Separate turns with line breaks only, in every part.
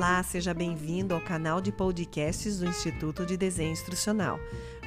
Olá, seja bem-vindo ao canal de podcasts do Instituto de Desenho Instrucional.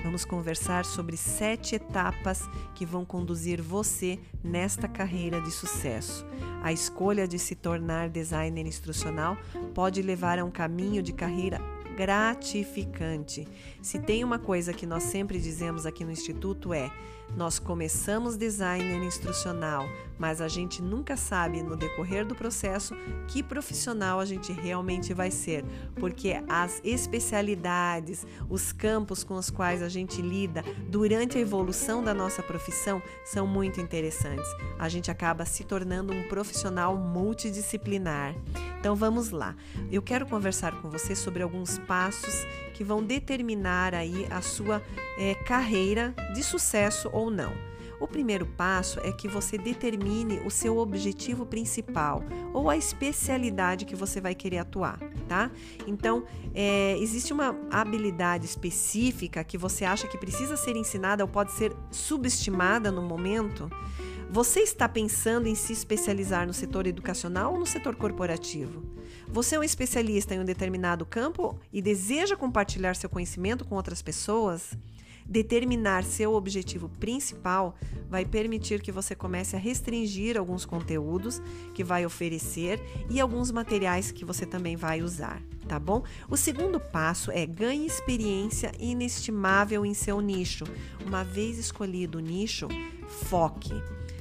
Vamos conversar sobre sete etapas que vão conduzir você nesta carreira de sucesso. A escolha de se tornar designer instrucional pode levar a um caminho de carreira gratificante. Se tem uma coisa que nós sempre dizemos aqui no Instituto é: nós começamos design instrucional, mas a gente nunca sabe no decorrer do processo que profissional a gente realmente vai ser, porque as especialidades, os campos com os quais a gente lida durante a evolução da nossa profissão são muito interessantes. A gente acaba se tornando um profissional multidisciplinar. Então vamos lá. Eu quero conversar com você sobre alguns passos que vão determinar aí a sua é, carreira de sucesso ou não. O primeiro passo é que você determine o seu objetivo principal ou a especialidade que você vai querer atuar, tá? Então, é, existe uma habilidade específica que você acha que precisa ser ensinada ou pode ser subestimada no momento? Você está pensando em se especializar no setor educacional ou no setor corporativo? Você é um especialista em um determinado campo e deseja compartilhar seu conhecimento com outras pessoas? Determinar seu objetivo principal vai permitir que você comece a restringir alguns conteúdos que vai oferecer e alguns materiais que você também vai usar, tá bom? O segundo passo é ganhe experiência inestimável em seu nicho. Uma vez escolhido o nicho, foque.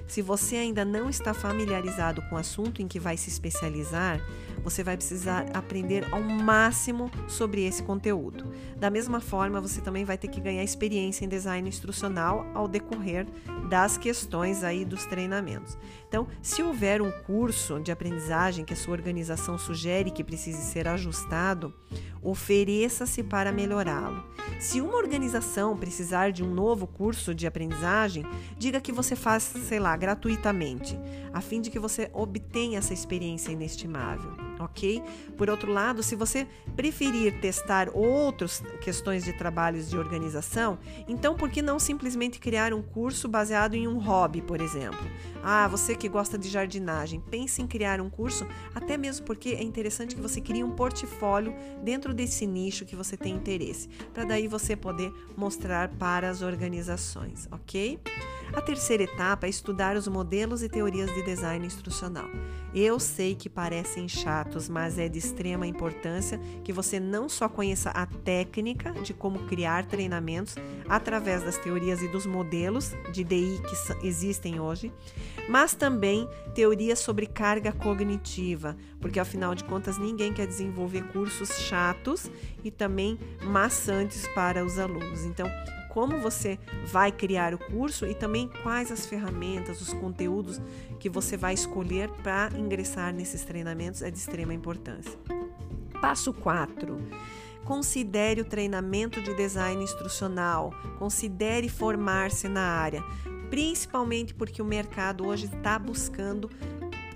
Se você ainda não está familiarizado com o assunto em que vai se especializar, você vai precisar aprender ao máximo sobre esse conteúdo. Da mesma forma, você também vai ter que ganhar experiência em design instrucional ao decorrer das questões aí dos treinamentos. Então, se houver um curso de aprendizagem que a sua organização sugere que precise ser ajustado, ofereça-se para melhorá-lo. Se uma organização precisar de um novo curso de aprendizagem, diga que você faz, sei lá, gratuitamente, a fim de que você obtenha essa experiência inestimável, ok? Por outro lado, se você preferir testar outras questões de trabalhos de organização, então por que não simplesmente criar um curso baseado em um hobby, por exemplo? Ah, você que gosta de jardinagem, pense em criar um curso, até mesmo porque é interessante que você crie um portfólio dentro desse nicho que você tem interesse, para daí você poder mostrar para as organizações, ok? A terceira etapa é estudar os modelos e teorias de design instrucional. Eu sei que parecem chatos, mas é de extrema importância que você não só conheça a técnica de como criar treinamentos através das teorias e dos modelos de DI que existem hoje, mas também teorias sobre carga cognitiva, porque afinal de contas ninguém quer desenvolver cursos chatos e também maçantes para os alunos. Então, como você vai criar o curso e também quais as ferramentas, os conteúdos que você vai escolher para ingressar nesses treinamentos é de extrema importância. Passo 4. Considere o treinamento de design instrucional, considere formar-se na área, principalmente porque o mercado hoje está buscando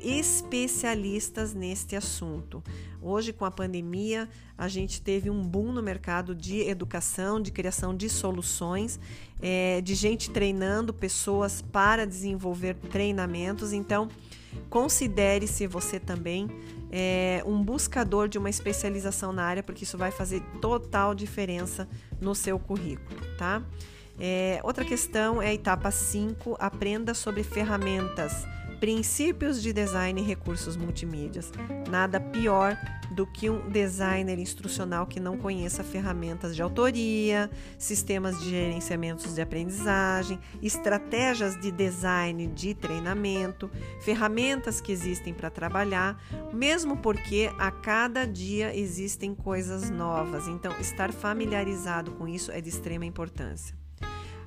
especialistas neste assunto. Hoje, com a pandemia, a gente teve um boom no mercado de educação, de criação de soluções, é, de gente treinando pessoas para desenvolver treinamentos. Então, considere-se você também é, um buscador de uma especialização na área, porque isso vai fazer total diferença no seu currículo, tá? É, outra questão é a etapa 5, aprenda sobre ferramentas Princípios de design e recursos multimídias. Nada pior do que um designer instrucional que não conheça ferramentas de autoria, sistemas de gerenciamento de aprendizagem, estratégias de design de treinamento, ferramentas que existem para trabalhar, mesmo porque a cada dia existem coisas novas. Então, estar familiarizado com isso é de extrema importância.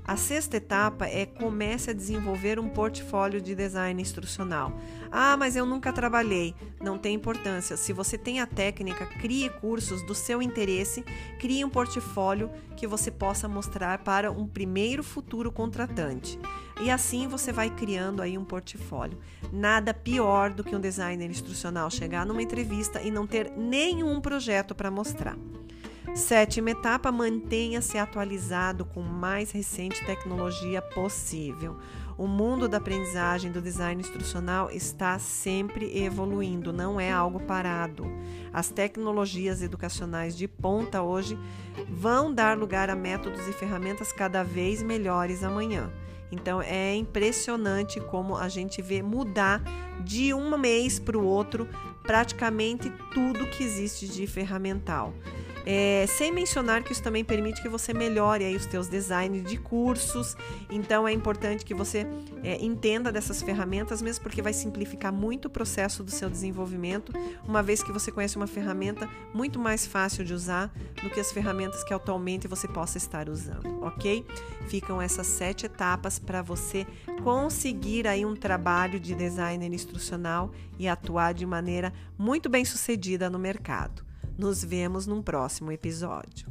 A sexta etapa é comece a desenvolver um portfólio de design instrucional. Ah, mas eu nunca trabalhei. Não tem importância. Se você tem a técnica, crie cursos do seu interesse, crie um portfólio que você possa mostrar para um primeiro futuro contratante. E assim você vai criando aí um portfólio. Nada pior do que um designer instrucional chegar numa entrevista e não ter nenhum projeto para mostrar. Sétima etapa, mantenha-se atualizado com mais recente tecnologia possível. O mundo da aprendizagem, do design instrucional está sempre evoluindo, não é algo parado. As tecnologias educacionais de ponta hoje vão dar lugar a métodos e ferramentas cada vez melhores amanhã. Então é impressionante como a gente vê mudar de um mês para o outro praticamente tudo que existe de ferramental. É, sem mencionar que isso também permite que você melhore aí os teus designs de cursos. Então é importante que você é, entenda dessas ferramentas, mesmo porque vai simplificar muito o processo do seu desenvolvimento, uma vez que você conhece uma ferramenta muito mais fácil de usar do que as ferramentas que atualmente você possa estar usando, ok? Ficam essas sete etapas para você conseguir aí um trabalho de designer instrucional e atuar de maneira muito bem sucedida no mercado. Nos vemos num próximo episódio.